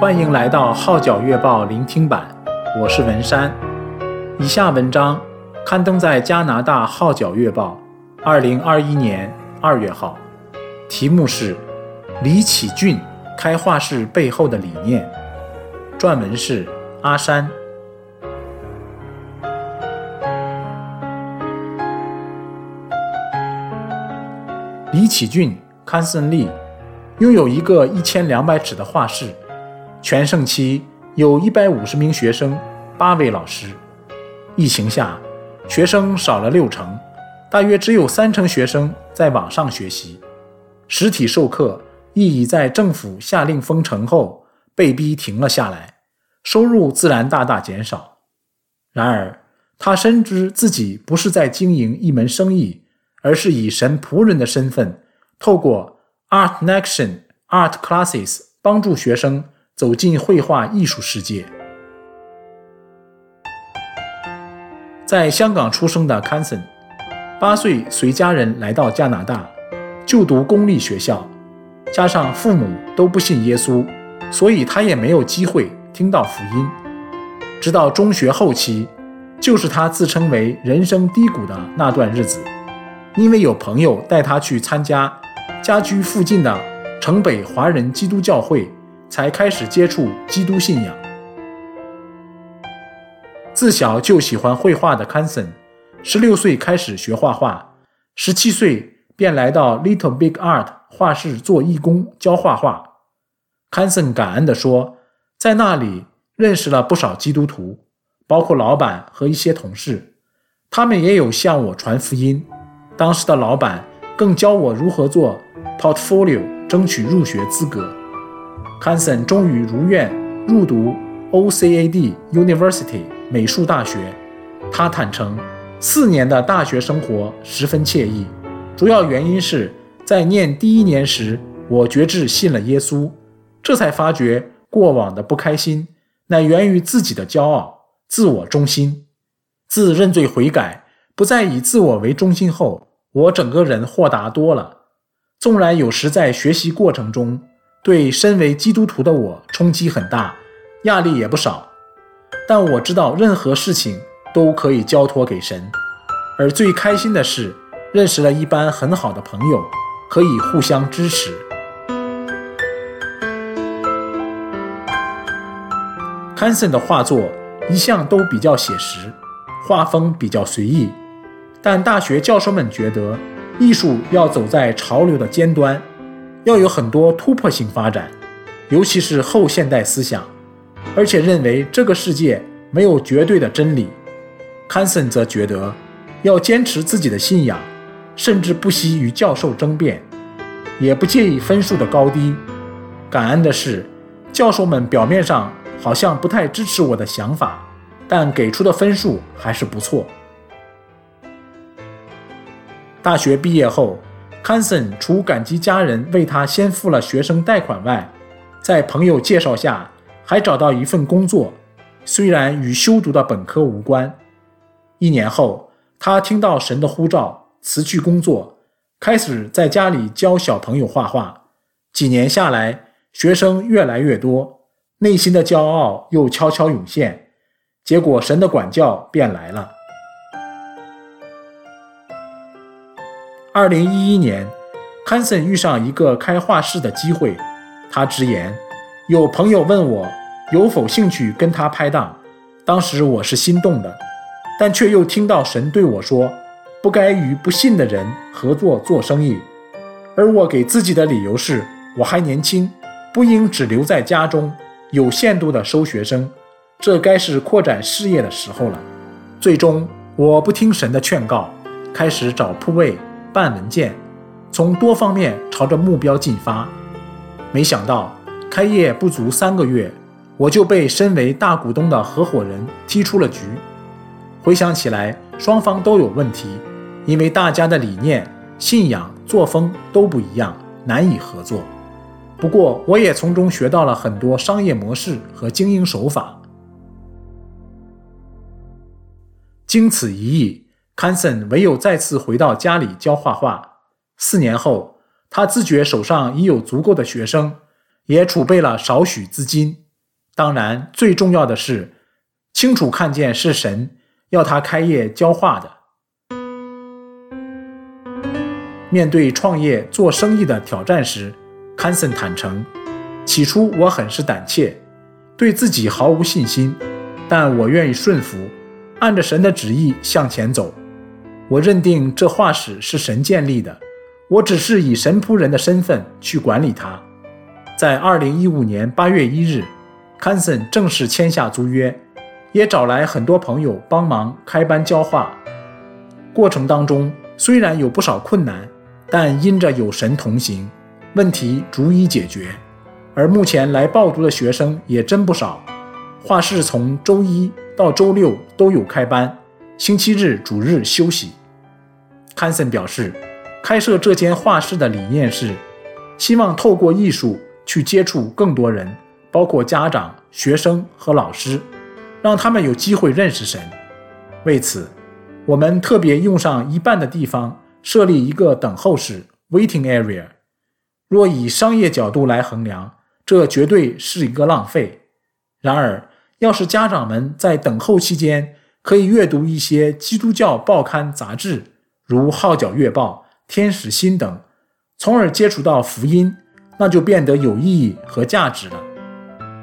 欢迎来到《号角月报》聆听版，我是文山。以下文章刊登在加拿大《号角月报》二零二一年二月号，题目是《李启俊开画室背后的理念》，撰文是阿山。李启俊 （Kanson Lee） 拥有一个一千两百尺的画室。全盛期有一百五十名学生，八位老师。疫情下，学生少了六成，大约只有三成学生在网上学习。实体授课亦已在政府下令封城后被逼停了下来，收入自然大大减少。然而，他深知自己不是在经营一门生意，而是以神仆人的身份，透过 Art in Action Art Classes 帮助学生。走进绘画艺术世界。在香港出生的 Kanson，八岁随家人来到加拿大，就读公立学校，加上父母都不信耶稣，所以他也没有机会听到福音。直到中学后期，就是他自称为人生低谷的那段日子，因为有朋友带他去参加家居附近的城北华人基督教会。才开始接触基督信仰。自小就喜欢绘画的 Kanson，十六岁开始学画画，十七岁便来到 Little Big Art 画室做义工教画画。Kanson 感恩地说，在那里认识了不少基督徒，包括老板和一些同事，他们也有向我传福音。当时的老板更教我如何做 portfolio，争取入学资格。Kanson 终于如愿入读 OCAD University 美术大学。他坦诚，四年的大学生活十分惬意，主要原因是在念第一年时，我决志信了耶稣，这才发觉过往的不开心乃源于自己的骄傲、自我中心。自认罪悔改，不再以自我为中心后，我整个人豁达多了。纵然有时在学习过程中，对身为基督徒的我冲击很大，压力也不少，但我知道任何事情都可以交托给神，而最开心的是认识了一班很好的朋友，可以互相支持。Kanson 的画作一向都比较写实，画风比较随意，但大学教授们觉得艺术要走在潮流的尖端。要有很多突破性发展，尤其是后现代思想，而且认为这个世界没有绝对的真理。Kanson 则觉得要坚持自己的信仰，甚至不惜与教授争辩，也不介意分数的高低。感恩的是，教授们表面上好像不太支持我的想法，但给出的分数还是不错。大学毕业后，Kanson 除感激家人为他先付了学生贷款外，在朋友介绍下还找到一份工作，虽然与修读的本科无关。一年后，他听到神的呼召，辞去工作，开始在家里教小朋友画画。几年下来，学生越来越多，内心的骄傲又悄悄涌现，结果神的管教便来了。二零一一年，Kanson 遇上一个开画室的机会。他直言，有朋友问我有否兴趣跟他拍档。当时我是心动的，但却又听到神对我说，不该与不信的人合作做生意。而我给自己的理由是，我还年轻，不应只留在家中，有限度的收学生。这该是扩展事业的时候了。最终，我不听神的劝告，开始找铺位。办文件，从多方面朝着目标进发。没想到开业不足三个月，我就被身为大股东的合伙人踢出了局。回想起来，双方都有问题，因为大家的理念、信仰、作风都不一样，难以合作。不过，我也从中学到了很多商业模式和经营手法。经此一役。Canson 唯有再次回到家里教画画。四年后，他自觉手上已有足够的学生，也储备了少许资金，当然，最重要的是清楚看见是神要他开业教画的。面对创业做生意的挑战时，坎森坦诚：“起初我很是胆怯，对自己毫无信心，但我愿意顺服，按着神的旨意向前走。我认定这画室是神建立的，我只是以神仆人的身份去管理它。”在2015年8月1日，康森正式签下租约，也找来很多朋友帮忙开班教画。过程当中虽然有不少困难。但因着有神同行，问题逐一解决。而目前来报读的学生也真不少。画室从周一到周六都有开班，星期日主日休息。坎森表示，开设这间画室的理念是，希望透过艺术去接触更多人，包括家长、学生和老师，让他们有机会认识神。为此，我们特别用上一半的地方。设立一个等候室 （waiting area）。若以商业角度来衡量，这绝对是一个浪费。然而，要是家长们在等候期间可以阅读一些基督教报刊杂志，如《号角月报》《天使心》等，从而接触到福音，那就变得有意义和价值了。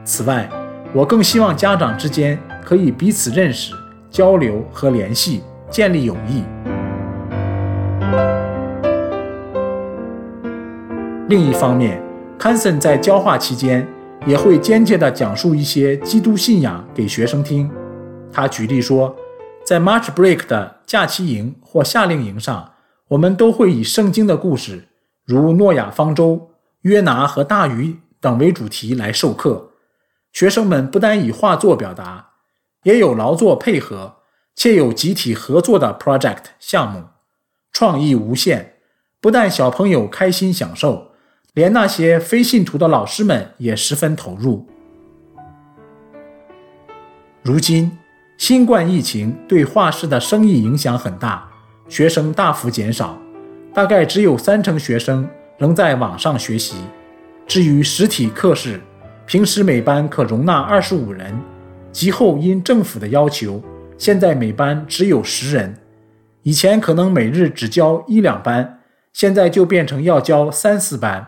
此外，我更希望家长之间可以彼此认识、交流和联系，建立友谊。另一方面，坎森在教画期间也会间接地讲述一些基督信仰给学生听。他举例说，在 March Break 的假期营或夏令营上，我们都会以圣经的故事，如诺亚方舟、约拿和大鱼等为主题来授课。学生们不单以画作表达，也有劳作配合，且有集体合作的 project 项目，创意无限。不但小朋友开心享受。连那些非信徒的老师们也十分投入。如今，新冠疫情对画室的生意影响很大，学生大幅减少，大概只有三成学生仍在网上学习。至于实体课室，平时每班可容纳二十五人，及后因政府的要求，现在每班只有十人。以前可能每日只教一两班，现在就变成要教三四班。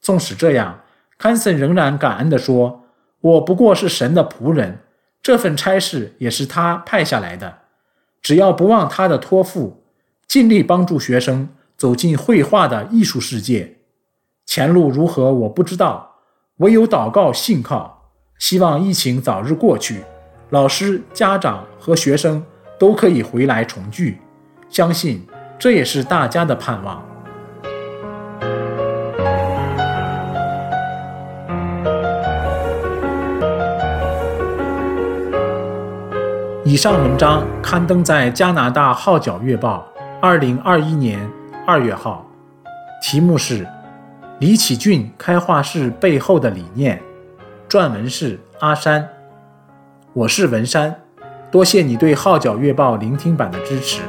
纵使这样，坎森仍然感恩地说：“我不过是神的仆人，这份差事也是他派下来的。只要不忘他的托付，尽力帮助学生走进绘画的艺术世界。前路如何，我不知道，唯有祷告信靠，希望疫情早日过去，老师、家长和学生都可以回来重聚。相信这也是大家的盼望。”以上文章刊登在加拿大《号角月报》二零二一年二月号，题目是《李启俊开画室背后的理念》，撰文是阿山。我是文山，多谢你对《号角月报》聆听版的支持。